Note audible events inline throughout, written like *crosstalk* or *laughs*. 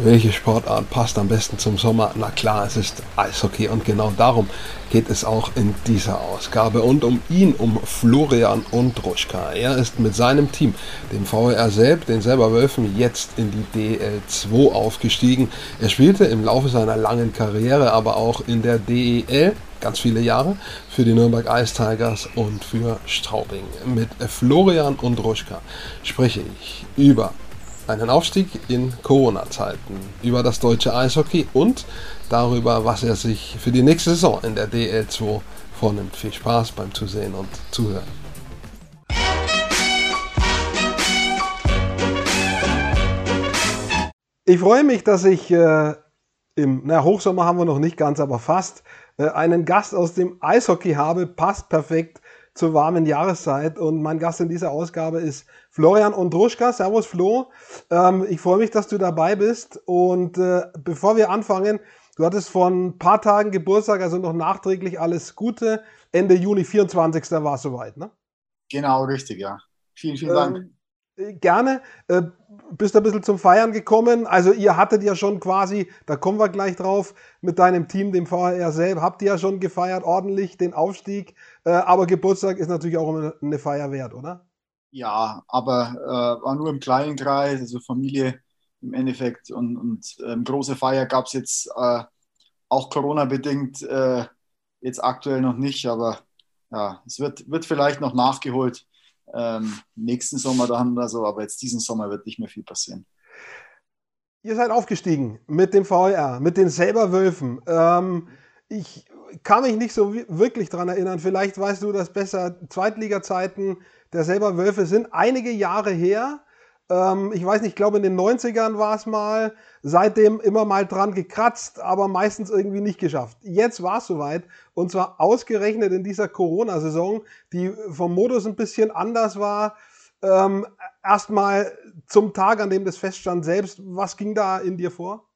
Welche Sportart passt am besten zum Sommer? Na klar, es ist Eishockey und genau darum geht es auch in dieser Ausgabe. Und um ihn, um Florian Undruschka. Er ist mit seinem Team, dem VR selbst, den selber Wölfen, jetzt in die DL2 aufgestiegen. Er spielte im Laufe seiner langen Karriere aber auch in der DEL ganz viele Jahre für die Nürnberg Ice Tigers und für Straubing. Mit Florian Undruschka spreche ich über einen Aufstieg in Corona-Zeiten, über das deutsche Eishockey und darüber, was er sich für die nächste Saison in der DL2 vornimmt. Viel Spaß beim Zusehen und Zuhören. Ich freue mich, dass ich äh, im na, Hochsommer haben wir noch nicht ganz, aber fast äh, einen Gast aus dem Eishockey habe. Passt perfekt zur warmen Jahreszeit. Und mein Gast in dieser Ausgabe ist Florian Ondruschka. Servus Flo. Ähm, ich freue mich, dass du dabei bist. Und äh, bevor wir anfangen, du hattest vor ein paar Tagen Geburtstag, also noch nachträglich alles Gute. Ende Juni, 24. war es soweit, ne? Genau, richtig, ja. Vielen, vielen Dank. Ähm, Gerne. Äh, bist ein bisschen zum Feiern gekommen. Also ihr hattet ja schon quasi, da kommen wir gleich drauf, mit deinem Team, dem VR selbst, habt ihr ja schon gefeiert, ordentlich den Aufstieg. Äh, aber Geburtstag ist natürlich auch immer eine Feier wert, oder? Ja, aber äh, war nur im kleinen Kreis, also Familie im Endeffekt. Und, und ähm, große Feier gab es jetzt äh, auch Corona-bedingt äh, jetzt aktuell noch nicht, aber ja, es wird, wird vielleicht noch nachgeholt ähm, nächsten Sommer dann oder so, aber jetzt diesen Sommer wird nicht mehr viel passieren. Ihr seid aufgestiegen mit dem VR, mit den Selberwölfen. Ähm, ich kann mich nicht so wirklich daran erinnern. Vielleicht weißt du das besser. Zweitliga-Zeiten der Selberwölfe sind einige Jahre her. Ähm, ich weiß nicht, ich glaube in den 90ern war es mal. Seitdem immer mal dran gekratzt, aber meistens irgendwie nicht geschafft. Jetzt war es soweit. Und zwar ausgerechnet in dieser Corona-Saison, die vom Modus ein bisschen anders war. Ähm, Erstmal zum Tag, an dem das feststand selbst. Was ging da in dir vor?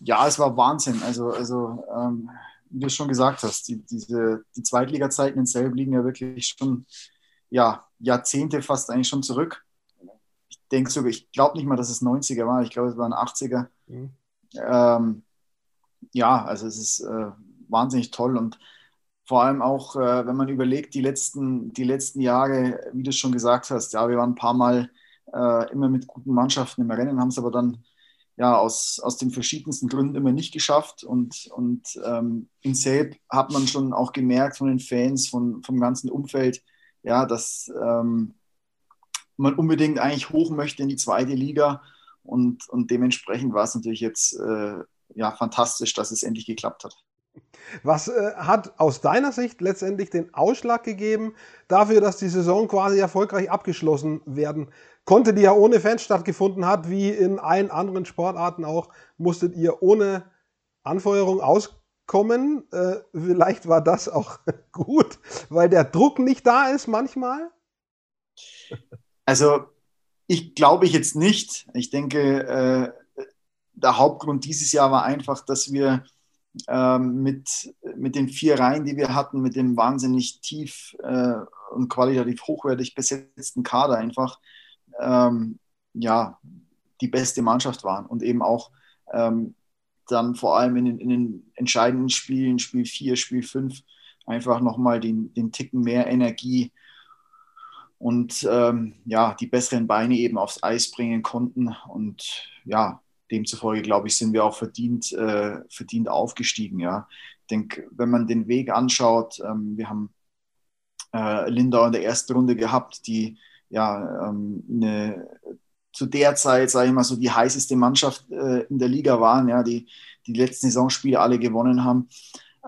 Ja, es war Wahnsinn. Also, also ähm, wie du schon gesagt hast, die, diese, die Zweitliga-Zeiten in Selb liegen ja wirklich schon ja, Jahrzehnte fast eigentlich schon zurück denke sogar, ich glaube nicht mal, dass es 90er war, ich glaube, es waren 80er. Mhm. Ähm, ja, also es ist äh, wahnsinnig toll und vor allem auch, äh, wenn man überlegt, die letzten, die letzten Jahre, wie du schon gesagt hast, ja, wir waren ein paar Mal äh, immer mit guten Mannschaften im Rennen, haben es aber dann ja aus, aus den verschiedensten Gründen immer nicht geschafft. Und, und ähm, in Selb hat man schon auch gemerkt von den Fans, von, vom ganzen Umfeld, ja, dass ähm, man unbedingt eigentlich hoch möchte in die zweite Liga. Und, und dementsprechend war es natürlich jetzt äh, ja, fantastisch, dass es endlich geklappt hat. Was äh, hat aus deiner Sicht letztendlich den Ausschlag gegeben dafür, dass die Saison quasi erfolgreich abgeschlossen werden konnte, die ja ohne Fans stattgefunden hat, wie in allen anderen Sportarten auch, musstet ihr ohne Anfeuerung auskommen. Äh, vielleicht war das auch *laughs* gut, weil der Druck nicht da ist manchmal. *laughs* Also ich glaube ich jetzt nicht. Ich denke, äh, der Hauptgrund dieses Jahr war einfach, dass wir ähm, mit, mit den vier Reihen, die wir hatten, mit dem wahnsinnig tief äh, und qualitativ hochwertig besetzten Kader einfach ähm, ja, die beste Mannschaft waren und eben auch ähm, dann vor allem in den, in den, entscheidenden Spielen, Spiel 4, Spiel 5, einfach nochmal den, den Ticken mehr Energie und ähm, ja, die besseren Beine eben aufs Eis bringen konnten. Und ja, demzufolge, glaube ich, sind wir auch verdient, äh, verdient aufgestiegen. Ja. Ich denke, wenn man den Weg anschaut, ähm, wir haben äh, Lindau in der ersten Runde gehabt, die ja ähm, eine, zu der Zeit, sage ich mal, so die heißeste Mannschaft äh, in der Liga waren, ja, die die letzten Saisonspiele alle gewonnen haben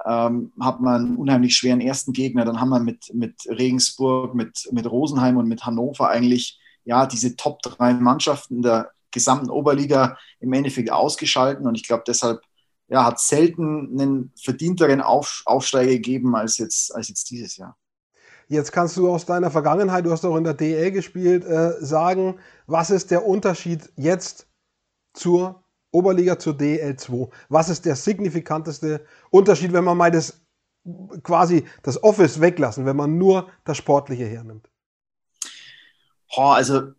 ähm, hat man einen unheimlich schweren ersten Gegner. Dann haben wir mit, mit Regensburg, mit, mit Rosenheim und mit Hannover eigentlich ja diese Top drei Mannschaften der gesamten Oberliga im Endeffekt ausgeschalten. Und ich glaube, deshalb ja, hat es selten einen verdienteren Auf, Aufsteiger gegeben als jetzt, als jetzt dieses Jahr. Jetzt kannst du aus deiner Vergangenheit, du hast auch in der DL gespielt, äh, sagen, was ist der Unterschied jetzt zur Oberliga zur DL2. Was ist der signifikanteste Unterschied, wenn man mal das quasi das Office weglassen, wenn man nur das Sportliche hernimmt? Oh, also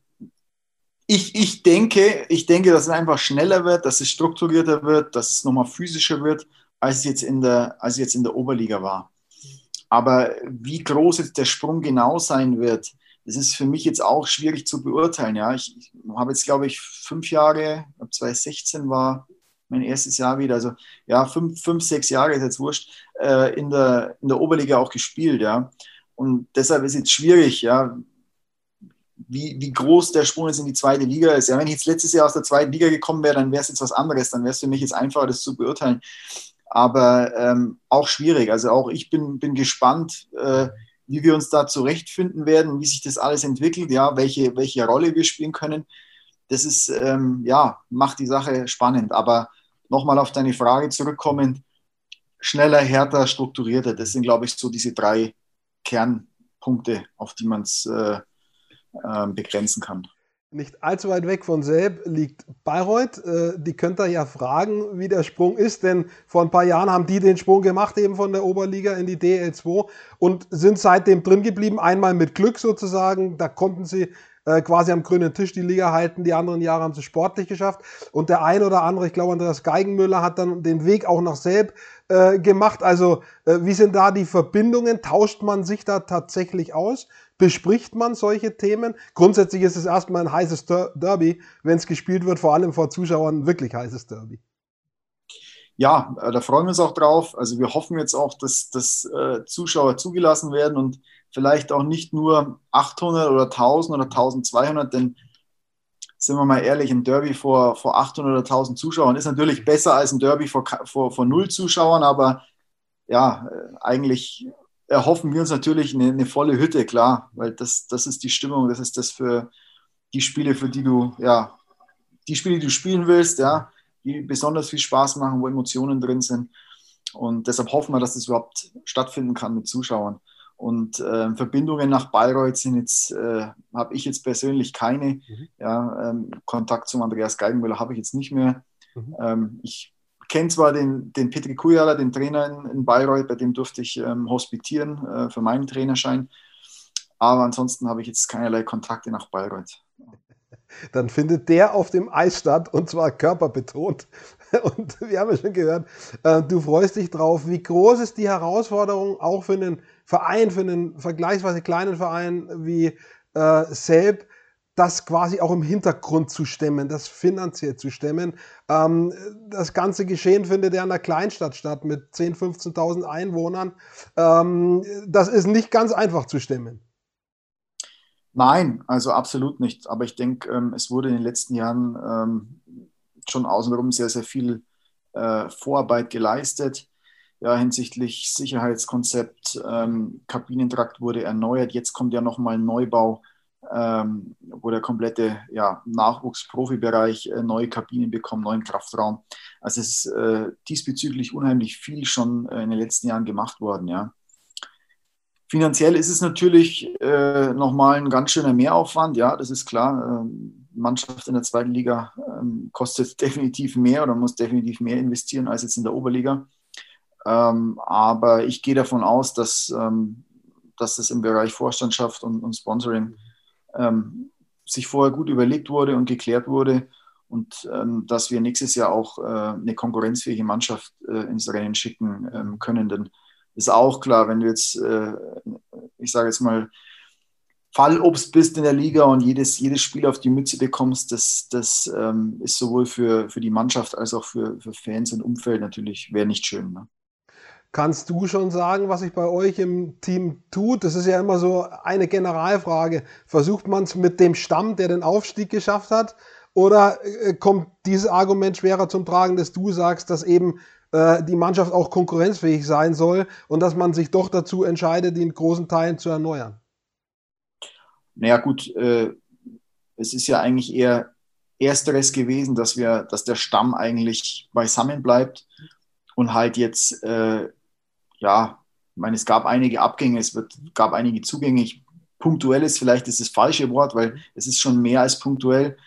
ich, ich, denke, ich denke, dass es einfach schneller wird, dass es strukturierter wird, dass es nochmal physischer wird, als es jetzt in der, als es jetzt in der Oberliga war. Aber wie groß jetzt der Sprung genau sein wird, das ist für mich jetzt auch schwierig zu beurteilen. Ja, ich, ich habe jetzt, glaube ich, fünf Jahre, 2016 war mein erstes Jahr wieder, also ja, fünf, fünf sechs Jahre ist jetzt wurscht, äh, in, der, in der Oberliga auch gespielt. Ja. Und deshalb ist jetzt schwierig, ja, wie, wie groß der Sprung jetzt in die zweite Liga ist. Ja, wenn ich jetzt letztes Jahr aus der zweiten Liga gekommen wäre, dann wäre es jetzt was anderes. Dann wäre es für mich jetzt einfacher, das zu beurteilen. Aber ähm, auch schwierig. Also auch ich bin, bin gespannt, äh, wie wir uns da zurechtfinden werden, wie sich das alles entwickelt, ja, welche, welche Rolle wir spielen können. Das ist, ähm, ja, macht die Sache spannend. Aber nochmal auf deine Frage zurückkommend, schneller, härter, strukturierter, das sind, glaube ich, so diese drei Kernpunkte, auf die man es äh, ähm, begrenzen kann. Nicht allzu weit weg von Selb liegt Bayreuth. Äh, die könnt ihr ja fragen, wie der Sprung ist, denn vor ein paar Jahren haben die den Sprung gemacht, eben von der Oberliga in die DL2 und sind seitdem drin geblieben. Einmal mit Glück sozusagen. Da konnten sie äh, quasi am grünen Tisch die Liga halten. Die anderen Jahre haben sie sportlich geschafft. Und der ein oder andere, ich glaube, Andreas Geigenmüller hat dann den Weg auch nach Selb äh, gemacht. Also, äh, wie sind da die Verbindungen? Tauscht man sich da tatsächlich aus? Bespricht man solche Themen. Grundsätzlich ist es erstmal ein heißes Derby, wenn es gespielt wird, vor allem vor Zuschauern, wirklich heißes Derby. Ja, äh, da freuen wir uns auch drauf. Also wir hoffen jetzt auch, dass, dass äh, Zuschauer zugelassen werden und vielleicht auch nicht nur 800 oder 1000 oder 1200, denn sind wir mal ehrlich, ein Derby vor, vor 800 oder 1000 Zuschauern ist natürlich besser als ein Derby vor, vor, vor null Zuschauern, aber ja, äh, eigentlich erhoffen wir uns natürlich eine, eine, volle Hütte, klar, weil das, das ist die Stimmung, das ist das für die Spiele, für die du, ja, die Spiele, die du spielen willst, ja, die besonders viel Spaß machen, wo Emotionen drin sind. Und deshalb hoffen wir, dass das überhaupt stattfinden kann mit Zuschauern. Und äh, Verbindungen nach Bayreuth sind jetzt, äh, habe ich jetzt persönlich keine. Mhm. Ja, ähm, Kontakt zum Andreas Geigenmüller habe ich jetzt nicht mehr. Mhm. Ähm, ich kenne zwar den, den Petri Kujala, den Trainer in, in, Bayreuth, bei dem durfte ich ähm, hospitieren äh, für meinen Trainerschein. Aber ansonsten habe ich jetzt keinerlei Kontakte nach Bayreuth. *laughs* Dann findet der auf dem Eis statt und zwar körperbetont. *laughs* Und wir haben ja schon gehört, äh, du freust dich drauf. Wie groß ist die Herausforderung auch für einen Verein, für einen vergleichsweise kleinen Verein wie äh, Selb, das quasi auch im Hintergrund zu stemmen, das finanziell zu stemmen. Ähm, das ganze Geschehen findet ja in einer Kleinstadt statt mit 10.000, 15.000 Einwohnern. Ähm, das ist nicht ganz einfach zu stemmen. Nein, also absolut nicht. Aber ich denke, ähm, es wurde in den letzten Jahren ähm, schon außenrum sehr, sehr viel äh, Vorarbeit geleistet. Ja, hinsichtlich Sicherheitskonzept, ähm, Kabinentrakt wurde erneuert. Jetzt kommt ja nochmal ein Neubau ähm, wo der komplette ja, Nachwuchsprofibereich äh, neue Kabinen bekommt, neuen Kraftraum. Also es ist äh, diesbezüglich unheimlich viel schon äh, in den letzten Jahren gemacht worden. Ja. Finanziell ist es natürlich äh, nochmal ein ganz schöner Mehraufwand, ja, das ist klar. Ähm, Mannschaft in der zweiten Liga ähm, kostet *laughs* definitiv mehr oder muss definitiv mehr investieren als jetzt in der Oberliga. Ähm, aber ich gehe davon aus, dass, ähm, dass das im Bereich Vorstandschaft und, und Sponsoring ähm, sich vorher gut überlegt wurde und geklärt wurde und ähm, dass wir nächstes Jahr auch äh, eine konkurrenzfähige Mannschaft äh, ins Rennen schicken ähm, können. Denn ist auch klar, wenn du jetzt, äh, ich sage jetzt mal, Fallobst bist in der Liga und jedes, jedes Spiel auf die Mütze bekommst, das, das ähm, ist sowohl für, für die Mannschaft als auch für, für Fans und Umfeld natürlich, wäre nicht schön. Ne? Kannst du schon sagen, was sich bei euch im Team tut? Das ist ja immer so eine Generalfrage. Versucht man es mit dem Stamm, der den Aufstieg geschafft hat? Oder äh, kommt dieses Argument schwerer zum Tragen, dass du sagst, dass eben äh, die Mannschaft auch konkurrenzfähig sein soll und dass man sich doch dazu entscheidet, die in großen Teilen zu erneuern? Naja, gut, äh, es ist ja eigentlich eher Ersteres gewesen, dass wir, dass der Stamm eigentlich beisammen bleibt und halt jetzt äh, ja, ich meine, es gab einige Abgänge, es wird, gab einige Zugänge. Ich, punktuell ist vielleicht ist das falsche Wort, weil es ist schon mehr als punktuell.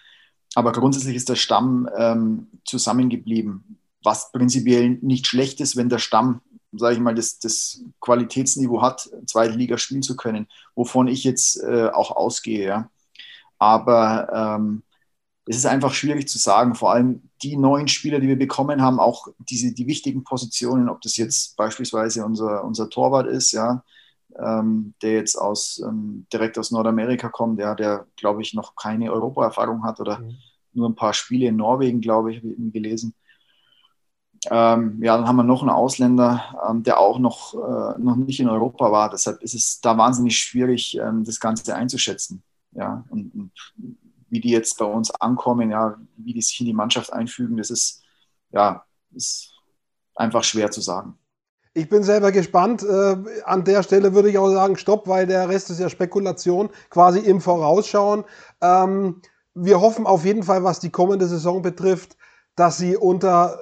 Aber grundsätzlich ist der Stamm ähm, zusammengeblieben, was prinzipiell nicht schlecht ist, wenn der Stamm, sage ich mal, das, das Qualitätsniveau hat, zweite Liga spielen zu können, wovon ich jetzt äh, auch ausgehe. Ja. Aber ähm, es ist einfach schwierig zu sagen. Vor allem die neuen Spieler, die wir bekommen haben, auch diese, die wichtigen Positionen, ob das jetzt beispielsweise unser, unser Torwart ist, ja, ähm, der jetzt aus, ähm, direkt aus Nordamerika kommt, der, der glaube ich, noch keine Europaerfahrung hat oder mhm. nur ein paar Spiele in Norwegen, glaube ich, habe ich gelesen. Ähm, ja, dann haben wir noch einen Ausländer, ähm, der auch noch, äh, noch nicht in Europa war. Deshalb ist es da wahnsinnig schwierig, ähm, das Ganze einzuschätzen. Ja, und, und, wie die jetzt bei uns ankommen, ja, wie die sich in die Mannschaft einfügen, das ist, ja, ist einfach schwer zu sagen. Ich bin selber gespannt. Äh, an der Stelle würde ich auch sagen, stopp, weil der Rest ist ja Spekulation, quasi im Vorausschauen. Ähm, wir hoffen auf jeden Fall, was die kommende Saison betrifft, dass sie unter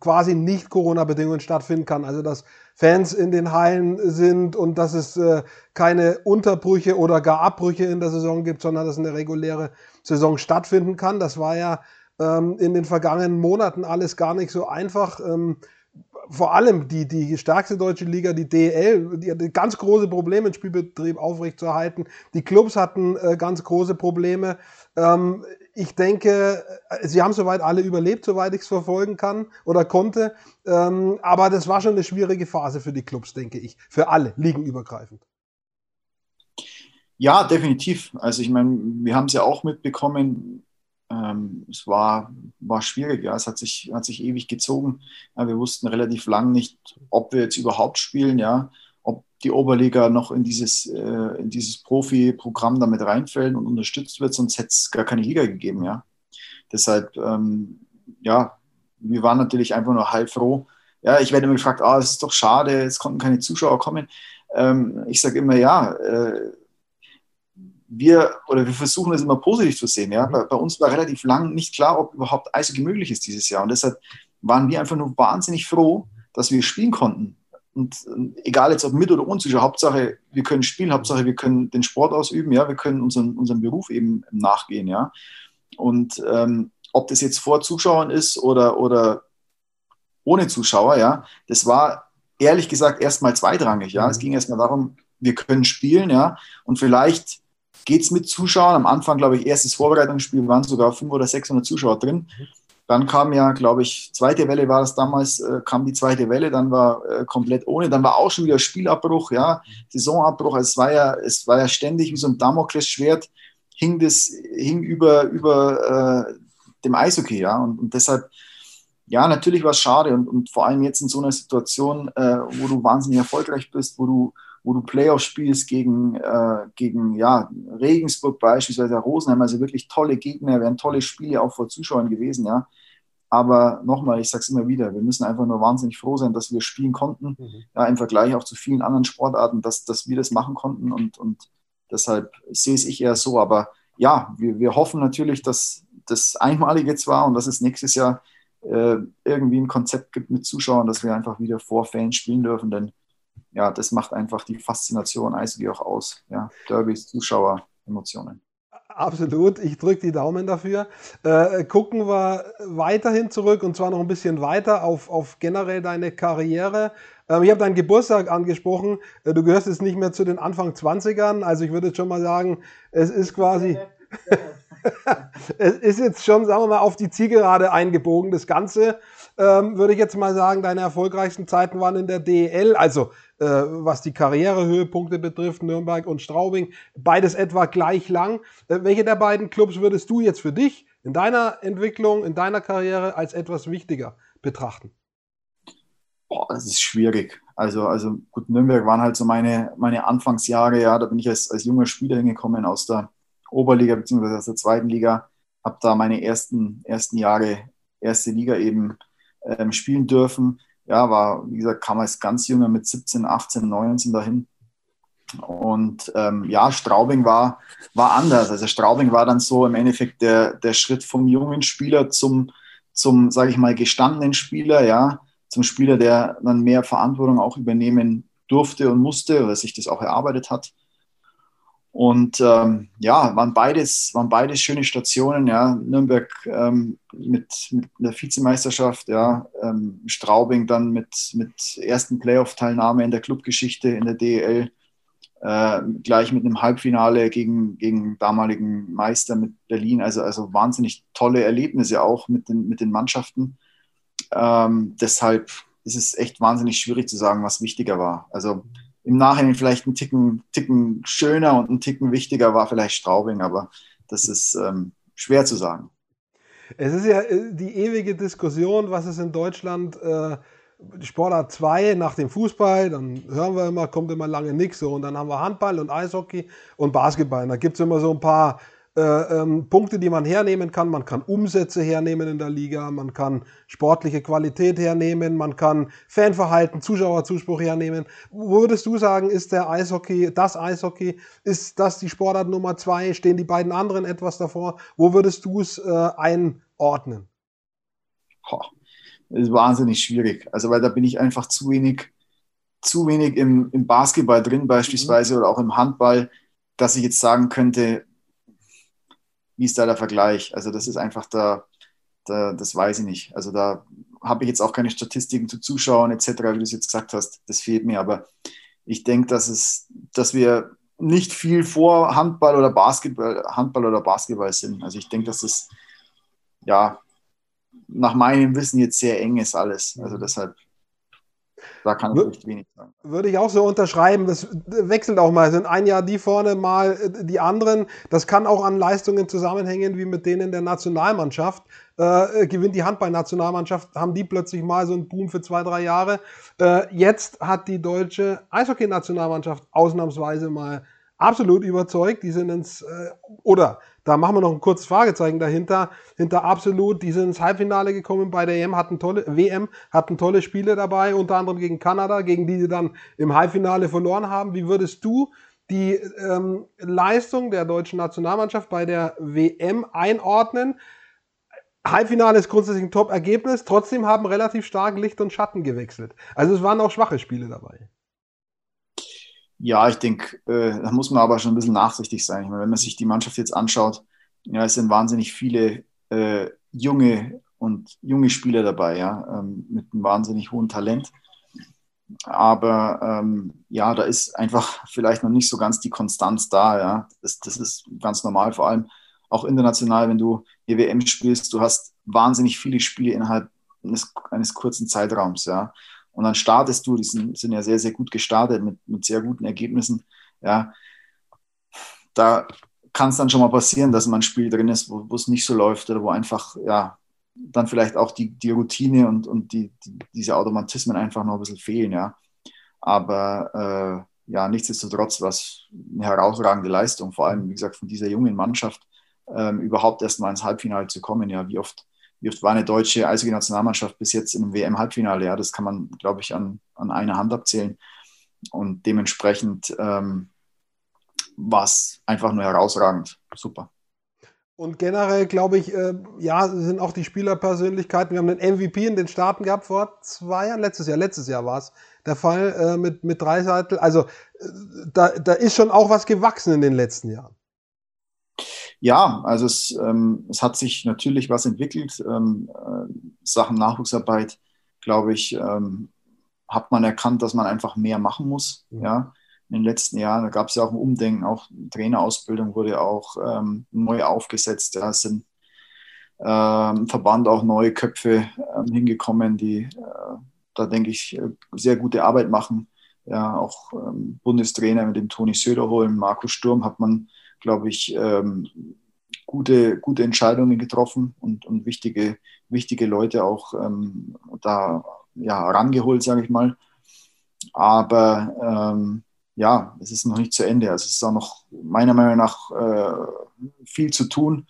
quasi nicht Corona-Bedingungen stattfinden kann. Also dass Fans in den Hallen sind und dass es äh, keine Unterbrüche oder gar Abbrüche in der Saison gibt, sondern dass eine reguläre Saison stattfinden kann. Das war ja ähm, in den vergangenen Monaten alles gar nicht so einfach. Ähm, vor allem die, die stärkste deutsche Liga, die DL, die hatte ganz große Probleme, den Spielbetrieb aufrechtzuerhalten. Die Clubs hatten äh, ganz große Probleme. Ähm, ich denke, äh, sie haben soweit alle überlebt, soweit ich es verfolgen kann oder konnte. Ähm, aber das war schon eine schwierige Phase für die Clubs, denke ich. Für alle, ligenübergreifend. Ja, definitiv. Also ich meine, wir haben es ja auch mitbekommen, ähm, es war, war schwierig, ja. Es hat sich, hat sich ewig gezogen. Ja, wir wussten relativ lang nicht, ob wir jetzt überhaupt spielen, ja, die Oberliga noch in dieses, äh, in dieses Profi-Programm damit reinfällt und unterstützt wird, sonst hätte es gar keine Liga gegeben, ja. Deshalb, ähm, ja, wir waren natürlich einfach nur halb froh. Ja, ich werde immer gefragt, ah, es ist doch schade, es konnten keine Zuschauer kommen. Ähm, ich sage immer, ja, äh, wir oder wir versuchen es immer positiv zu sehen. Ja? Mhm. Bei, bei, uns war relativ lang nicht klar, ob überhaupt Eishockey möglich ist dieses Jahr. Und deshalb waren wir einfach nur wahnsinnig froh, dass wir spielen konnten. Und egal jetzt ob mit oder ohne Zuschauer, Hauptsache wir können spielen, Hauptsache wir können den Sport ausüben, ja, wir können unseren, unseren Beruf eben nachgehen, ja. Und ähm, ob das jetzt vor Zuschauern ist oder, oder ohne Zuschauer, ja, das war ehrlich gesagt erstmal zweitrangig, ja. Mhm. Es ging erstmal darum, wir können spielen, ja, und vielleicht geht es mit Zuschauern. Am Anfang, glaube ich, erstes Vorbereitungsspiel waren sogar 500 oder 600 Zuschauer drin. Dann kam ja, glaube ich, zweite Welle war es damals, äh, kam die zweite Welle, dann war äh, komplett ohne, dann war auch schon wieder Spielabbruch, ja, Saisonabbruch. Also es war ja, es war ja ständig wie so ein Damoklesschwert, hing das, hing über, über äh, dem Eishockey, ja. Und, und deshalb, ja, natürlich war es schade und, und, vor allem jetzt in so einer Situation, äh, wo du wahnsinnig erfolgreich bist, wo du wo du Playoffs spielst gegen, äh, gegen ja, Regensburg beispielsweise, Rosenheim, also wirklich tolle Gegner, wären tolle Spiele auch vor Zuschauern gewesen, ja. Aber nochmal, ich sage es immer wieder, wir müssen einfach nur wahnsinnig froh sein, dass wir spielen konnten, mhm. ja, im Vergleich auch zu vielen anderen Sportarten, dass, dass wir das machen konnten und, und deshalb sehe es ich eher so. Aber ja, wir, wir hoffen natürlich, dass das einmalig jetzt war und dass es nächstes Jahr äh, irgendwie ein Konzept gibt mit Zuschauern, dass wir einfach wieder vor Fans spielen dürfen, denn ja, das macht einfach die Faszination Eishockey auch aus. Ja, Derbys, Zuschauer, Emotionen. Absolut, ich drücke die Daumen dafür. Äh, gucken wir weiterhin zurück und zwar noch ein bisschen weiter auf, auf generell deine Karriere. Ähm, ich habe deinen Geburtstag angesprochen. Äh, du gehörst jetzt nicht mehr zu den Anfang 20ern, also ich würde schon mal sagen, es ist quasi. *laughs* es ist jetzt schon, sagen wir mal, auf die Zielgerade eingebogen, das Ganze ähm, würde ich jetzt mal sagen, deine erfolgreichsten Zeiten waren in der DEL, also äh, was die Karrierehöhepunkte betrifft, Nürnberg und Straubing, beides etwa gleich lang. Äh, welche der beiden Clubs würdest du jetzt für dich in deiner Entwicklung, in deiner Karriere als etwas wichtiger betrachten? Boah, das ist schwierig. Also, also gut, Nürnberg waren halt so meine, meine Anfangsjahre, ja, da bin ich als, als junger Spieler hingekommen aus der Oberliga bzw. aus der zweiten Liga, habe da meine ersten, ersten Jahre erste Liga eben ähm, spielen dürfen. Ja, war, wie gesagt, kam als ganz junger mit 17, 18, 19 dahin. Und ähm, ja, Straubing war, war anders. Also Straubing war dann so im Endeffekt der, der Schritt vom jungen Spieler zum, zum sage ich mal, gestandenen Spieler, ja, zum Spieler, der dann mehr Verantwortung auch übernehmen durfte und musste oder sich das auch erarbeitet hat. Und ähm, ja, waren beides, waren beides schöne Stationen. Ja. Nürnberg ähm, mit, mit der Vizemeisterschaft, ja. Ähm, Straubing dann mit, mit ersten Playoff-Teilnahme in der Clubgeschichte in der DEL. äh, gleich mit einem Halbfinale gegen, gegen damaligen Meister mit Berlin. Also, also wahnsinnig tolle Erlebnisse auch mit den, mit den Mannschaften. Ähm, deshalb ist es echt wahnsinnig schwierig zu sagen, was wichtiger war. Also im Nachhinein vielleicht ein Ticken, Ticken schöner und ein Ticken wichtiger war vielleicht Straubing, aber das ist ähm, schwer zu sagen. Es ist ja äh, die ewige Diskussion, was ist in Deutschland äh, Sportart 2 nach dem Fußball, dann hören wir immer, kommt immer lange nichts so und dann haben wir Handball und Eishockey und Basketball. Und da gibt es immer so ein paar äh, ähm, Punkte, die man hernehmen kann. Man kann Umsätze hernehmen in der Liga, man kann sportliche Qualität hernehmen, man kann Fanverhalten, Zuschauerzuspruch hernemen. Wo würdest du sagen, ist der Eishockey, das Eishockey, ist das die Sportart Nummer zwei? Stehen die beiden anderen etwas davor? Wo würdest du es äh, einordnen? Boah ist wahnsinnig schwierig. Also, weil da bin ich einfach zu wenig, zu wenig im, im Basketball drin, beispielsweise, mhm. oder auch im Handball, dass ich jetzt sagen könnte, wie ist da der Vergleich? Also, das ist einfach da, da das weiß ich nicht. Also, da habe ich jetzt auch keine Statistiken zu Zuschauern etc., wie du es jetzt gesagt hast. Das fehlt mir. Aber ich denke, dass, es, dass wir nicht viel vor Handball oder Basketball, Handball oder Basketball sind. Also ich denke, dass es ja nach meinem Wissen jetzt sehr eng ist alles. Also mhm. deshalb, da kann ich echt wenig sagen. Würde ich auch so unterschreiben. Das wechselt auch mal. Sind ein Jahr die vorne, mal äh, die anderen. Das kann auch an Leistungen zusammenhängen, wie mit denen der Nationalmannschaft. Äh, gewinnt die Handball-Nationalmannschaft, haben die plötzlich mal so einen Boom für zwei, drei Jahre. Äh, jetzt hat die deutsche Eishockey-Nationalmannschaft ausnahmsweise mal absolut überzeugt. Die sind ins, äh, oder da machen wir noch ein kurzes Fragezeichen dahinter. Hinter absolut, die sind ins Halbfinale gekommen bei der EM, hatten tolle, WM, hatten tolle Spiele dabei, unter anderem gegen Kanada, gegen die sie dann im Halbfinale verloren haben. Wie würdest du die ähm, Leistung der deutschen Nationalmannschaft bei der WM einordnen? Halbfinale ist grundsätzlich ein Top-Ergebnis, trotzdem haben relativ stark Licht und Schatten gewechselt. Also es waren auch schwache Spiele dabei. Ja, ich denke, äh, da muss man aber schon ein bisschen nachsichtig sein. Ich meine, wenn man sich die Mannschaft jetzt anschaut, ja, es sind wahnsinnig viele äh, junge und junge Spieler dabei, ja, ähm, mit einem wahnsinnig hohen Talent. Aber ähm, ja, da ist einfach vielleicht noch nicht so ganz die Konstanz da, ja. Das, das ist ganz normal, vor allem auch international, wenn du die WM spielst, du hast wahnsinnig viele Spiele innerhalb eines, eines kurzen Zeitraums, ja. Und dann startest du, die sind, sind ja sehr, sehr gut gestartet mit, mit sehr guten Ergebnissen. Ja, da kann es dann schon mal passieren, dass man ein Spiel drin ist, wo es nicht so läuft oder wo einfach, ja, dann vielleicht auch die, die Routine und, und die, die, diese Automatismen einfach noch ein bisschen fehlen, ja. Aber äh, ja, nichtsdestotrotz was eine herausragende Leistung, vor allem, wie gesagt, von dieser jungen Mannschaft ähm, überhaupt erst mal ins Halbfinale zu kommen. Ja, wie oft war eine deutsche Eishockey-Nationalmannschaft bis jetzt einem WM-Halbfinale? Ja, das kann man, glaube ich, an, an einer Hand abzählen. Und dementsprechend ähm, war es einfach nur herausragend. Super. Und generell glaube ich, äh, ja, sind auch die Spielerpersönlichkeiten. Wir haben den MVP in den Staaten gehabt vor zwei Jahren, letztes Jahr, letztes Jahr war es der Fall äh, mit, mit Dreiseitel. Also äh, da, da ist schon auch was gewachsen in den letzten Jahren. Ja, also es, ähm, es hat sich natürlich was entwickelt. Ähm, äh, Sachen Nachwuchsarbeit, glaube ich, ähm, hat man erkannt, dass man einfach mehr machen muss. Mhm. Ja. In den letzten Jahren da gab es ja auch ein Umdenken, auch Trainerausbildung wurde auch ähm, neu aufgesetzt. Ja. Es sind ähm, Verband auch neue Köpfe ähm, hingekommen, die äh, da, denke ich, sehr gute Arbeit machen. Ja, auch ähm, Bundestrainer mit dem Toni Söderholm, Markus Sturm hat man glaube ich, ähm, gute, gute Entscheidungen getroffen und, und wichtige, wichtige Leute auch ähm, da ja, rangeholt, sage ich mal. Aber ähm, ja, es ist noch nicht zu Ende. Also es ist auch noch meiner Meinung nach äh, viel zu tun,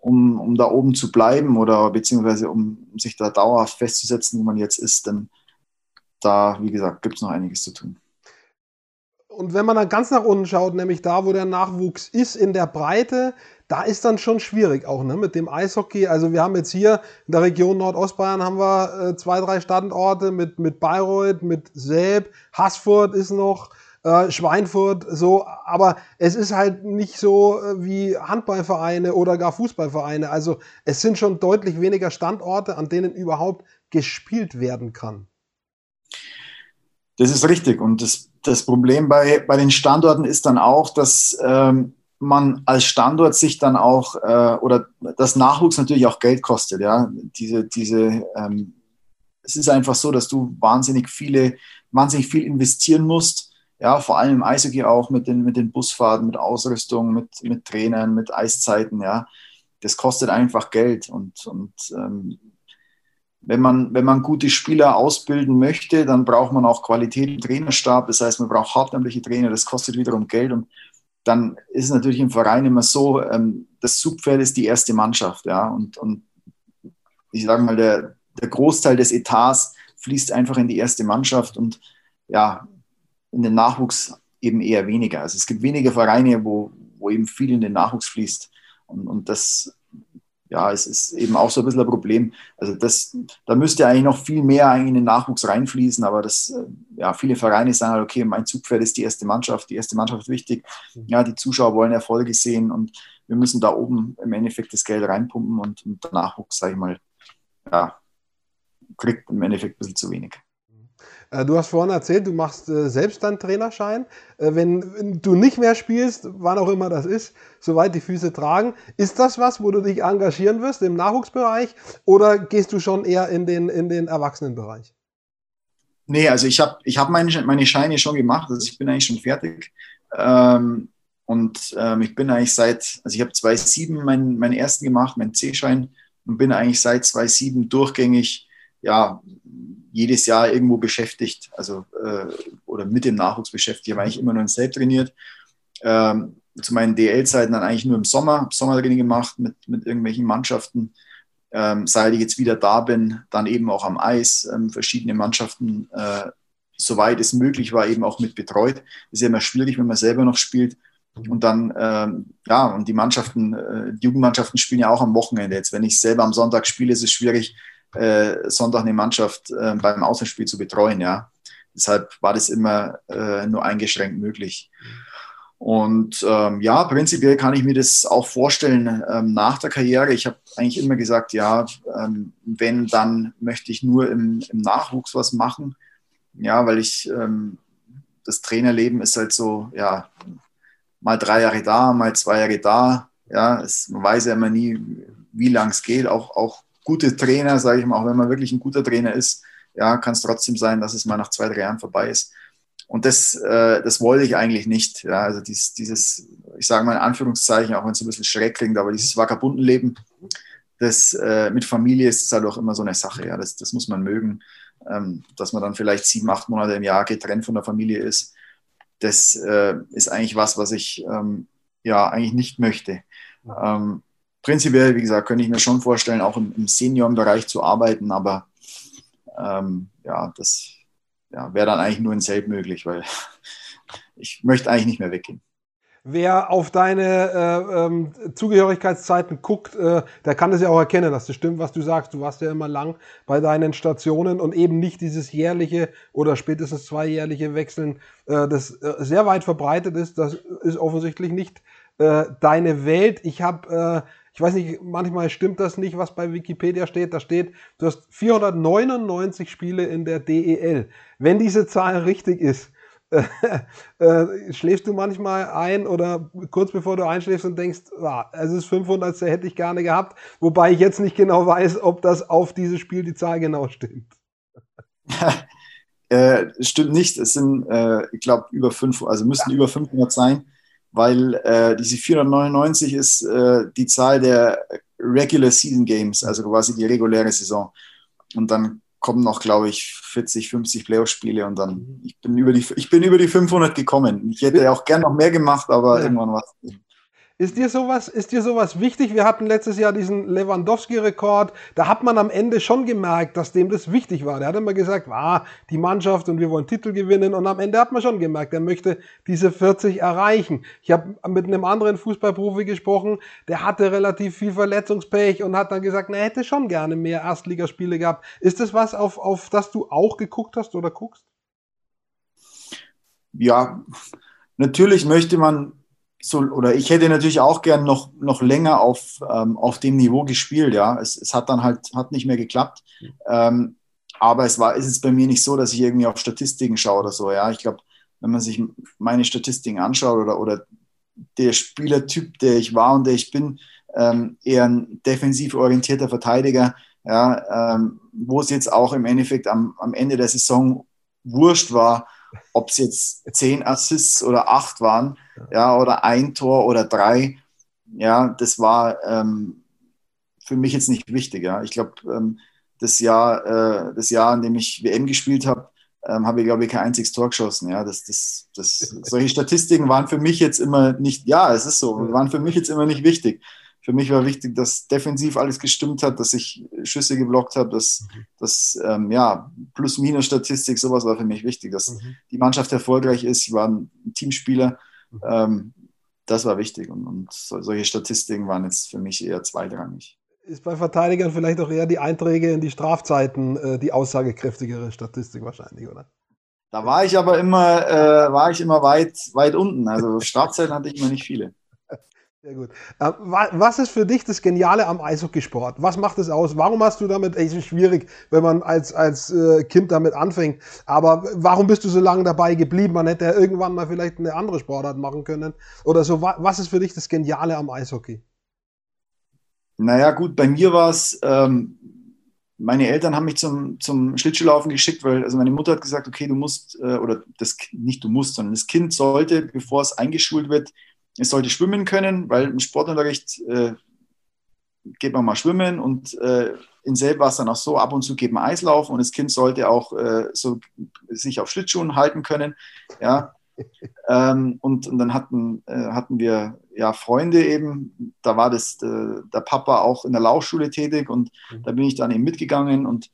um, um da oben zu bleiben oder beziehungsweise um sich da dauerhaft festzusetzen, wo man jetzt ist. Denn da, wie gesagt, gibt es noch einiges zu tun. Und wenn man dann ganz nach unten schaut, nämlich da, wo der Nachwuchs ist, in der Breite, da ist dann schon schwierig auch ne, mit dem Eishockey. Also wir haben jetzt hier in der Region Nordostbayern haben wir äh, zwei, drei Standorte mit, mit Bayreuth, mit Selb, Haßfurt ist noch, äh, Schweinfurt, so. Aber es ist halt nicht so äh, wie Handballvereine oder gar Fußballvereine. Also es sind schon deutlich weniger Standorte, an denen überhaupt gespielt werden kann. Das ist richtig. Und das, das Problem bei, bei den Standorten ist dann auch, dass ähm, man als Standort sich dann auch, äh, oder das Nachwuchs natürlich auch Geld kostet. Ja? Diese, diese, ähm, es ist einfach so, dass du wahnsinnig viele, wahnsinnig viel investieren musst. Ja, vor allem im Eishockey auch mit den, mit den Busfahrten, mit Ausrüstung, mit, mit Trainern, mit Eiszeiten. Ja, das kostet einfach Geld. Und, und ähm, wenn man, wenn man gute Spieler ausbilden möchte, dann braucht man auch Qualität im Trainerstab. Das heißt, man braucht hauptamtliche Trainer, das kostet wiederum Geld. Und dann ist es natürlich im Verein immer so, ähm, das Zugpferd ist die erste Mannschaft. Ja? Und, und ich sage mal, der, der Großteil des Etats fließt einfach in die erste Mannschaft und ja, in den Nachwuchs eben eher weniger. Also es gibt weniger Vereine, wo, wo eben viel in den Nachwuchs fließt. Und, und das ja, es ist eben auch so ein bisschen ein Problem. Also das, da müsste eigentlich noch viel mehr eigentlich in den Nachwuchs reinfließen, aber das, äh, ja, viele Vereine sagen halt, okay, mein Zugpferd ist die erste Mannschaft, die erste Mannschaft ist wichtig. Mhm. Ja, die Zuschauer wollen Erfolge sehen und wir müssen da oben im Endeffekt das Geld reinpumpen und, und der Nachwuchs, sage ich mal, ja, kriegt im Endeffekt ein bisschen zu wenig. Äh, du hast vorhin erzählt, du machst äh, selbst deinen Trainerschein. Äh, wenn, du nicht mehr spielst, wann auch immer das ist, soweit die Füße tragen, ist das was, wo du dich engagieren wirst im Nachwuchsbereich oder gehst du schon eher in den, in den Erwachsenenbereich? Nee, also ich habe ich hab meine, meine Scheine schon gemacht, also ich bin eigentlich schon fertig. Ähm, und ähm, ich bin eigentlich seit, also ich habe 2007 meinen, meinen ersten gemacht, meinen C-Schein und bin eigentlich seit 2007 durchgängig ja, jedes Jahr irgendwo beschäftigt, also äh, oder mit dem Nachwuchs beschäftigt. Ich habe eigentlich immer nur in Selb trainiert. Ähm, zu meinen DL-Zeiten dann eigentlich nur im Sommer, Sommertraining gemacht mit, mit irgendwelchen Mannschaften. Ähm, seit ich jetzt wieder da bin, dann eben auch am Eis, ähm, verschiedene Mannschaften, äh, soweit es möglich war, eben auch mit betreut. ist ja immer schwierig, wenn man selber noch spielt. Und dann, ähm, ja, und die Mannschaften, äh, die Jugendmannschaften spielen ja auch am Wochenende. Jetzt, wenn ich selber am Sonntag spiele, ist es schwierig, äh, Sonntag eine Mannschaft äh, beim Außenspiel zu betreuen. Ja. Deshalb war das immer äh, nur eingeschränkt möglich. Und ähm, ja, prinzipiell kann ich mir das auch vorstellen ähm, nach der Karriere. Ich habe eigentlich immer gesagt, ja, ähm, wenn, dann möchte ich nur im, im, Nachwuchs was machen. Ja, weil ich, ähm, das Trainerleben ist halt so, ja, mal drei Jahre da, mal zwei Jahre da. Ja, es, man weiß ja immer nie, wie lang es geht. Auch, auch gute Trainer, sage ich mal, auch wenn man wirklich ein guter Trainer ist, ja, kann es trotzdem sein, dass es mal nach zwei, drei Jahren vorbei ist. Und das, äh, das wollte ich eigentlich nicht. Ja, also dieses, dieses ich sage mal in Anführungszeichen, auch wenn es ein bisschen schreck klingt, aber dieses Vagabundenleben, das äh, mit Familie ist halt auch immer so eine Sache. Ja, das, das muss man mögen, ähm, dass man dann vielleicht sieben, acht Monate im Jahr getrennt von der Familie ist. Das äh, ist eigentlich was, was ich ähm, ja eigentlich nicht möchte. Ähm, prinzipiell, wie gesagt, könnte ich mir schon vorstellen, auch im, im Seniorenbereich zu arbeiten, aber ähm, ja, das ja, wäre dann eigentlich nur in Selb möglich, weil *laughs* ich möchte eigentlich nicht mehr weggehen. Wer auf deine äh, ähm, Zugehörigkeitszeiten guckt, äh, der kann es ja auch erkennen, dass das stimmt, was du sagst. Du warst ja immer lang bei deinen Stationen und eben nicht dieses jährliche oder spätestens zweijährliche Wechseln, äh, das äh, sehr weit verbreitet ist. Das ist offensichtlich nicht äh, deine Welt. Ich habe äh, ich weiß nicht, manchmal stimmt das nicht, was bei Wikipedia steht. Da steht, du hast 499 Spiele in der DEL. Wenn diese Zahl richtig ist, *laughs* äh, schläfst du manchmal ein oder kurz bevor du einschläfst und denkst, ah, es ist 500, hätte ich gerne gehabt, wobei ich jetzt nicht genau weiß, ob das auf dieses Spiel die Zahl genau stimmt. *laughs* äh, stimmt nicht, es sind, äh, ich glaube, über 500, also müssten ja. über 500 sein weil äh, diese 499 ist äh, die Zahl der Regular Season Games, also quasi die reguläre Saison. Und dann kommen noch, glaube ich, 40, 50 Playoff-Spiele und dann, ich bin, über die, ich bin über die 500 gekommen. Ich hätte auch gern noch mehr gemacht, aber ja. irgendwann war es. Ist dir sowas, ist dir sowas wichtig? Wir hatten letztes Jahr diesen Lewandowski-Rekord. Da hat man am Ende schon gemerkt, dass dem das wichtig war. Der hat immer gesagt, ah, die Mannschaft und wir wollen Titel gewinnen. Und am Ende hat man schon gemerkt, er möchte diese 40 erreichen. Ich habe mit einem anderen Fußballprofi gesprochen, der hatte relativ viel Verletzungspech und hat dann gesagt, er hätte schon gerne mehr Erstligaspiele gehabt. Ist das was, auf, auf das du auch geguckt hast oder guckst? Ja, natürlich möchte man so, oder ich hätte natürlich auch gern noch, noch länger auf, ähm, auf dem Niveau gespielt, ja. Es, es hat dann halt hat nicht mehr geklappt. Ähm, aber es war, ist es bei mir nicht so, dass ich irgendwie auf Statistiken schaue oder so. Ja, ich glaube, wenn man sich meine Statistiken anschaut oder, oder der Spielertyp, der ich war und der ich bin, ähm, eher ein defensiv orientierter Verteidiger, ja, ähm, wo es jetzt auch im Endeffekt am, am Ende der Saison wurscht war, ob es jetzt zehn Assists oder acht waren, ja, oder ein Tor oder drei, ja, das war ähm, für mich jetzt nicht wichtig. Ja. Ich glaube, ähm, das Jahr, äh, das Jahr, in dem ich WM gespielt habe, ähm, habe ich, glaube ich, kein einziges Tor geschossen. Ja, das, das, das, *laughs* solche Statistiken waren für mich jetzt immer nicht, ja, es ist so, waren für mich jetzt immer nicht wichtig. Für mich war wichtig, dass defensiv alles gestimmt hat, dass ich Schüsse geblockt habe, dass, mhm. dass ähm, ja, Plus-Minus-Statistik, sowas war für mich wichtig, dass mhm. die Mannschaft erfolgreich ist. Ich war ein Teamspieler. Mhm. Ähm, das war wichtig und, und solche Statistiken waren jetzt für mich eher zweitrangig ist bei Verteidigern vielleicht auch eher die Einträge in die Strafzeiten äh, die aussagekräftigere Statistik wahrscheinlich, oder? Da war ich aber immer, äh, war ich immer weit, weit unten. Also Strafzeiten hatte ich immer nicht viele. *laughs* Sehr gut. Äh, was ist für dich das Geniale am Eishockeysport? Was macht es aus? Warum hast du damit, es ist schwierig, wenn man als, als äh, Kind damit anfängt, aber warum bist du so lange dabei geblieben? Man hätte ja irgendwann mal vielleicht eine andere Sportart machen können oder so. Was ist für dich das Geniale am Eishockey? Naja, gut, bei mir war es, ähm, meine Eltern haben mich zum, zum Schlittschuhlaufen geschickt, weil also meine Mutter hat gesagt, okay, du musst, äh, oder das nicht du musst, sondern das Kind sollte, bevor es eingeschult wird, es sollte schwimmen können, weil im Sportunterricht äh, geht man mal schwimmen und äh, in Selb war es dann auch so, ab und zu geht man Eislaufen und das Kind sollte auch äh, so sich auf Schlittschuhen halten können. Ja. *laughs* ähm, und, und dann hatten, äh, hatten wir ja, Freunde eben, da war das, äh, der Papa auch in der Laufschule tätig und mhm. da bin ich dann eben mitgegangen und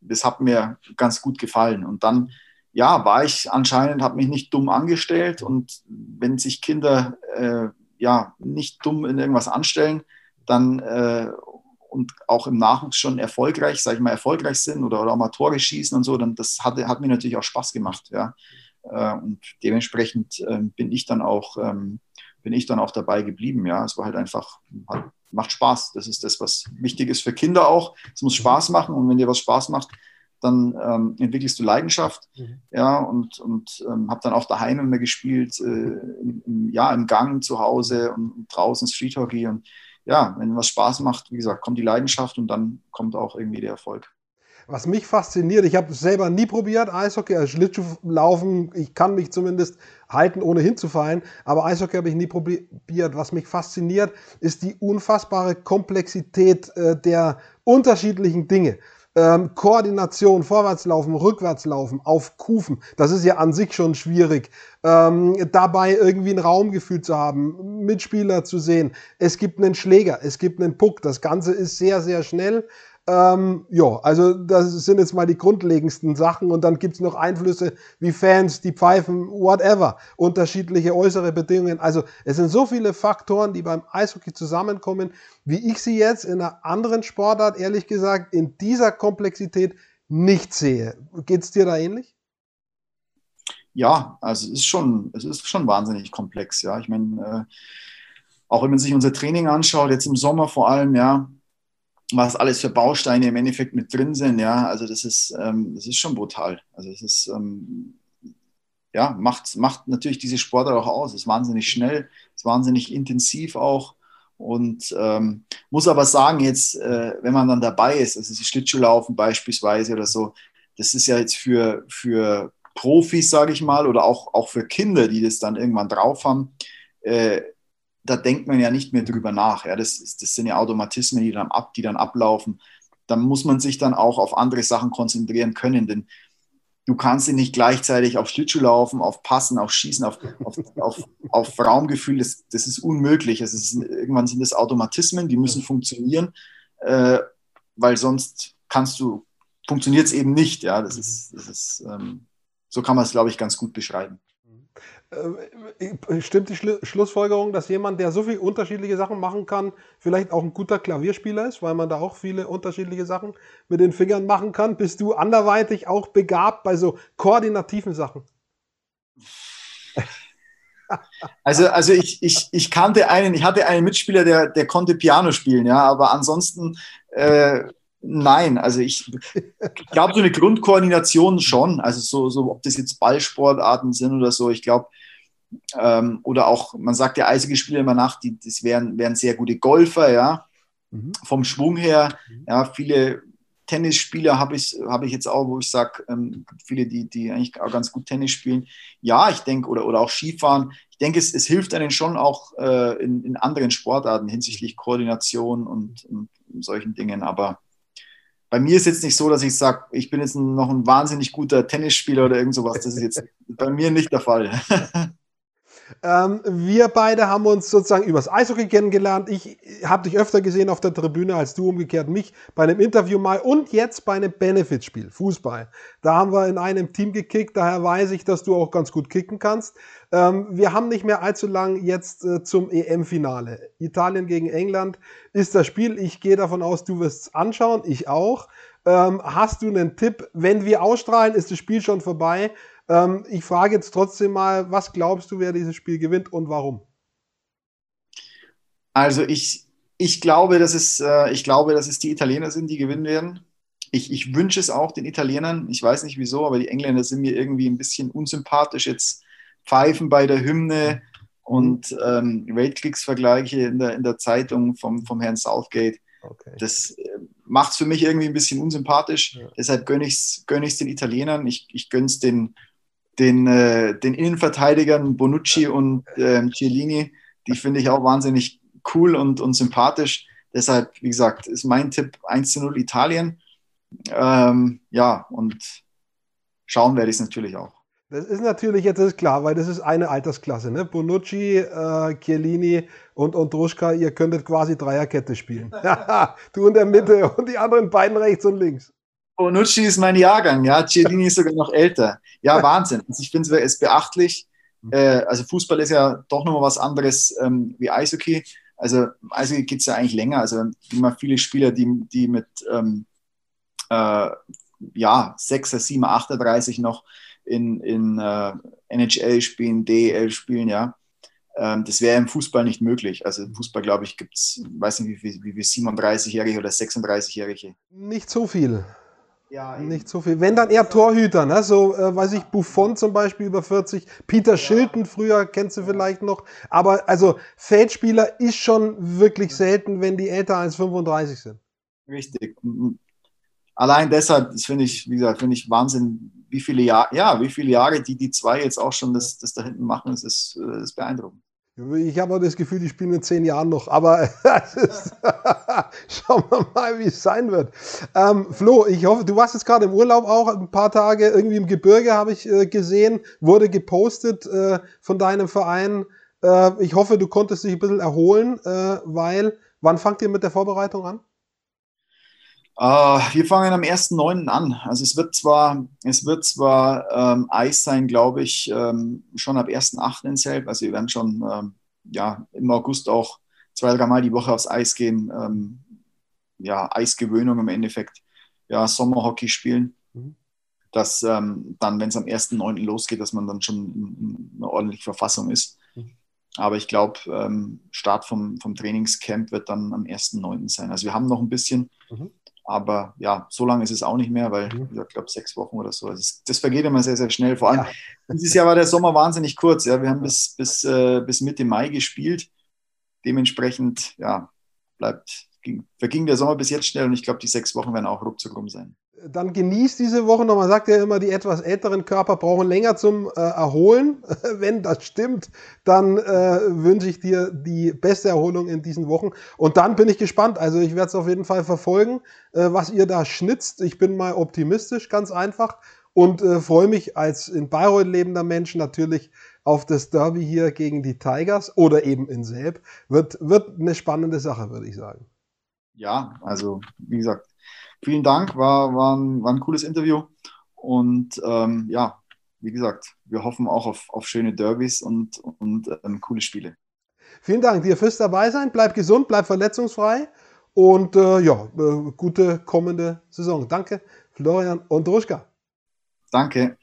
das hat mir ganz gut gefallen. Und dann, ja, war ich anscheinend, habe mich nicht dumm angestellt und wenn sich Kinder äh, ja nicht dumm in irgendwas anstellen, dann äh, und auch im Nachwuchs schon erfolgreich, sage ich mal, erfolgreich sind oder, oder auch mal Tore schießen und so, dann das hat, hat mir natürlich auch Spaß gemacht, ja. Äh, und dementsprechend ähm, bin ich dann auch ähm, bin ich dann auch dabei geblieben. Ja, es war halt einfach, halt, macht Spaß. Das ist das, was wichtig ist für Kinder auch. Es muss Spaß machen und wenn dir was Spaß macht, dann ähm, entwickelst du Leidenschaft. Mhm. Ja, und, und ähm, habe dann auch daheim immer gespielt, äh, im, im, ja, im Gang zu Hause und, und draußen Street Hockey. Und ja, wenn was Spaß macht, wie gesagt, kommt die Leidenschaft und dann kommt auch irgendwie der Erfolg. Was mich fasziniert, ich habe selber nie probiert, Eishockey, als Schlittschuhlaufen, ich kann mich zumindest halten, ohne hinzufallen, aber Eishockey habe ich nie probiert. Was mich fasziniert, ist die unfassbare Komplexität äh, der unterschiedlichen Dinge. Ähm, Koordination, Vorwärtslaufen, Rückwärtslaufen, auf Kufen, das ist ja an sich schon schwierig. Ähm, dabei irgendwie ein Raumgefühl zu haben, Mitspieler zu sehen. Es gibt einen Schläger, es gibt einen Puck. Das Ganze ist sehr, sehr schnell. Ähm, ja, also das sind jetzt mal die grundlegendsten Sachen und dann gibt es noch Einflüsse wie Fans, die pfeifen, whatever, unterschiedliche äußere Bedingungen. Also es sind so viele Faktoren, die beim Eishockey zusammenkommen, wie ich sie jetzt in einer anderen Sportart, ehrlich gesagt, in dieser Komplexität nicht sehe. Geht es dir da ähnlich? Ja, also es ist schon, es ist schon wahnsinnig komplex, ja. Ich meine, äh, auch wenn man sich unser Training anschaut, jetzt im Sommer vor allem, ja, was alles für Bausteine im Endeffekt mit drin sind, ja, also das ist, ähm, das ist schon brutal. Also es ist, ähm, ja, macht, macht natürlich diese Sportart auch aus. Es ist wahnsinnig schnell, es ist wahnsinnig intensiv auch. Und ähm, muss aber sagen, jetzt, äh, wenn man dann dabei ist, also das Schlittschuhlaufen beispielsweise oder so, das ist ja jetzt für, für Profis, sage ich mal, oder auch, auch für Kinder, die das dann irgendwann drauf haben, äh, da denkt man ja nicht mehr drüber nach. Ja? Das, das sind ja Automatismen, die dann, ab, die dann ablaufen. Da muss man sich dann auch auf andere Sachen konzentrieren können, denn du kannst dich nicht gleichzeitig auf Schlittschuh laufen, auf Passen, auf Schießen, auf, auf, auf, auf Raumgefühl. Das, das ist unmöglich. Also ist, irgendwann sind das Automatismen, die müssen funktionieren, äh, weil sonst kannst du, funktioniert es eben nicht. Ja? Das ist, das ist ähm, so kann man es, glaube ich, ganz gut beschreiben. Äh, stimmt die Schlu Schlussfolgerung, dass jemand, der so viele unterschiedliche Sachen machen kann, vielleicht auch ein guter Klavierspieler ist, weil man da auch viele unterschiedliche Sachen mit den Fingern machen kann? Bist du anderweitig auch begabt bei so koordinativen Sachen? *laughs* Also, also ich, ich, ich kannte einen, ich hatte einen Mitspieler, der, der konnte Piano spielen, ja, aber ansonsten äh, Nein, also ich glaube, so eine Grundkoordination schon. Also so, so, ob das jetzt Ballsportarten sind oder so, ich glaube, ähm, oder auch, man sagt ja Eishockeyspieler immer nach, die, das wären, wären sehr gute Golfer, ja. Mhm. Vom Schwung her, mhm. ja, viele Tennisspieler habe ich, hab ich jetzt auch, wo ich sage, ähm, viele, die, die eigentlich auch ganz gut Tennis spielen. Ja, ich denke, oder, oder auch Skifahren. Ich denke, es, es hilft einen schon auch äh, in, in anderen Sportarten hinsichtlich Koordination und, und solchen Dingen. Aber bei mir ist jetzt nicht so, dass ich sage, ich bin jetzt noch ein wahnsinnig guter Tennisspieler oder irgend sowas. Das ist jetzt *laughs* bei mir nicht der Fall. *laughs* Ähm, wir beide haben uns sozusagen übers Eishockey kennengelernt. Ich habe dich öfter gesehen auf der Tribüne als du umgekehrt mich bei einem Interview mal und jetzt bei einem Benefitspiel, Fußball. Da haben wir in einem Team gekickt, daher weiß ich, dass du auch ganz gut kicken kannst. Ähm, wir haben nicht mehr allzu lang jetzt äh, zum EM-Finale. Italien gegen England ist das Spiel. Ich gehe davon aus, du wirst es anschauen, ich auch. Ähm, hast du einen Tipp? Wenn wir ausstrahlen, ist das Spiel schon vorbei. Ähm, ich frage jetzt trotzdem mal, was glaubst du, wer dieses Spiel gewinnt und warum? Also ich, ich, glaube, dass es, äh, ich glaube, dass es die Italiener sind, die gewinnen werden. Ich, ich wünsche es auch den Italienern. Ich weiß nicht wieso, aber die Engländer sind mir irgendwie ein bisschen unsympathisch. Jetzt pfeifen bei der Hymne und ähm, Weltkriegsvergleiche in der, in der Zeitung vom, vom Herrn Southgate. Okay. Das äh, macht es für mich irgendwie ein bisschen unsympathisch. Ja. Deshalb gönne ich es gönn den Italienern. Ich, ich gönne es den, den, äh, den Innenverteidigern Bonucci und äh, Cielini, die finde ich auch wahnsinnig cool und, und sympathisch. Deshalb, wie gesagt, ist mein Tipp 1 zu 0 Italien. Ähm, ja, und schauen werde ich es natürlich auch. Das ist natürlich jetzt ist klar, weil das ist eine Altersklasse. Ne? Bonucci, äh, Chiellini und Ondruschka, ihr könntet quasi Dreierkette spielen. *laughs* *laughs* du in der Mitte und die anderen beiden rechts und links. Bonucci ist mein Jahrgang, ja. Ciellini ist sogar noch älter. Ja, Wahnsinn. Also ich finde es beachtlich. Mhm. Äh, also Fußball ist ja doch nochmal was anderes ähm, wie Eishockey. Also Eishockey geht es ja eigentlich länger. Also immer viele Spieler, die, die mit ähm, äh, ja, 6er, 7er, 38 noch in, in äh, NHL spielen, DEL spielen, ja. Ähm, das wäre im Fußball nicht möglich. Also im Fußball, glaube ich, gibt es, weiß nicht, wie viele wie 37-Jährige oder 36-Jährige. Nicht so viel. Ja, nicht so viel. Wenn dann eher Torhüter, ne? So, äh, weiß ich, Buffon zum Beispiel über 40, Peter ja. Schilton früher kennst du vielleicht noch. Aber also Feldspieler ist schon wirklich selten, wenn die älter als 35 sind. Richtig. Allein deshalb, das finde ich, wie gesagt, finde ich Wahnsinn, wie viele Jahre, ja, wie viele Jahre die, die zwei jetzt auch schon das, das da hinten machen, das ist, das äh, ist beeindruckend. Ich habe auch das Gefühl, die spielen in zehn Jahren noch, aber *laughs* ist, *laughs* schauen wir mal, wie es sein wird. Ähm, Flo, ich hoffe, du warst jetzt gerade im Urlaub auch, ein paar Tage irgendwie im Gebirge habe ich äh, gesehen, wurde gepostet äh, von deinem Verein. Äh, ich hoffe, du konntest dich ein bisschen erholen, äh, weil, wann fangt ihr mit der Vorbereitung an? Uh, wir fangen am 1.9. an. Also es wird zwar, es wird zwar ähm, Eis sein, glaube ich, ähm, schon ab 1.8. in Selb. Also wir werden schon ähm, ja, im August auch zwei, dreimal die Woche aufs Eis gehen. Ähm, ja, Eisgewöhnung im Endeffekt. Ja, Sommerhockey spielen. Mhm. Dass ähm, dann, wenn es am 1.9. losgeht, dass man dann schon in, in einer ordentlichen Verfassung ist. Mhm. Aber ich glaube, ähm, Start vom, vom Trainingscamp wird dann am 1.9. sein. Also wir haben noch ein bisschen. Mhm aber ja, so lange ist es auch nicht mehr, weil mhm. ich glaube sechs Wochen oder so. Also das, das, vergeht immer sehr, sehr schnell. Vor allem ja. dieses Jahr war der Sommer wahnsinnig kurz. Ja, wir haben bis, bis, äh, bis Mitte Mai gespielt. Dementsprechend ja, bleibt, ging, verging der Sommer bis jetzt schnell und ich glaube, die sechs Wochen werden auch ruckzuck rum sein dann genießt diese Woche noch. Man sagt ja immer, die etwas älteren Körper brauchen länger zum äh, Erholen. *laughs* Wenn das stimmt, dann äh, wünsche ich dir die beste Erholung in diesen Wochen. Und dann bin ich gespannt. Also ich werde es auf jeden Fall verfolgen, äh, was ihr da schnitzt. Ich bin mal optimistisch, ganz einfach. Und äh, freue mich als in Bayreuth lebender Mensch natürlich auf das Derby hier gegen die Tigers oder eben in Selb. Wird, wird eine spannende Sache, würde ich sagen. Ja, also wie gesagt, vielen Dank, war, war, ein, war ein cooles Interview. Und ähm, ja, wie gesagt, wir hoffen auch auf, auf schöne Derbys und, und ähm, coole Spiele. Vielen Dank dir fürs dabei sein. Bleib gesund, bleib verletzungsfrei und äh, ja, äh, gute kommende Saison. Danke, Florian und Druschka. Danke.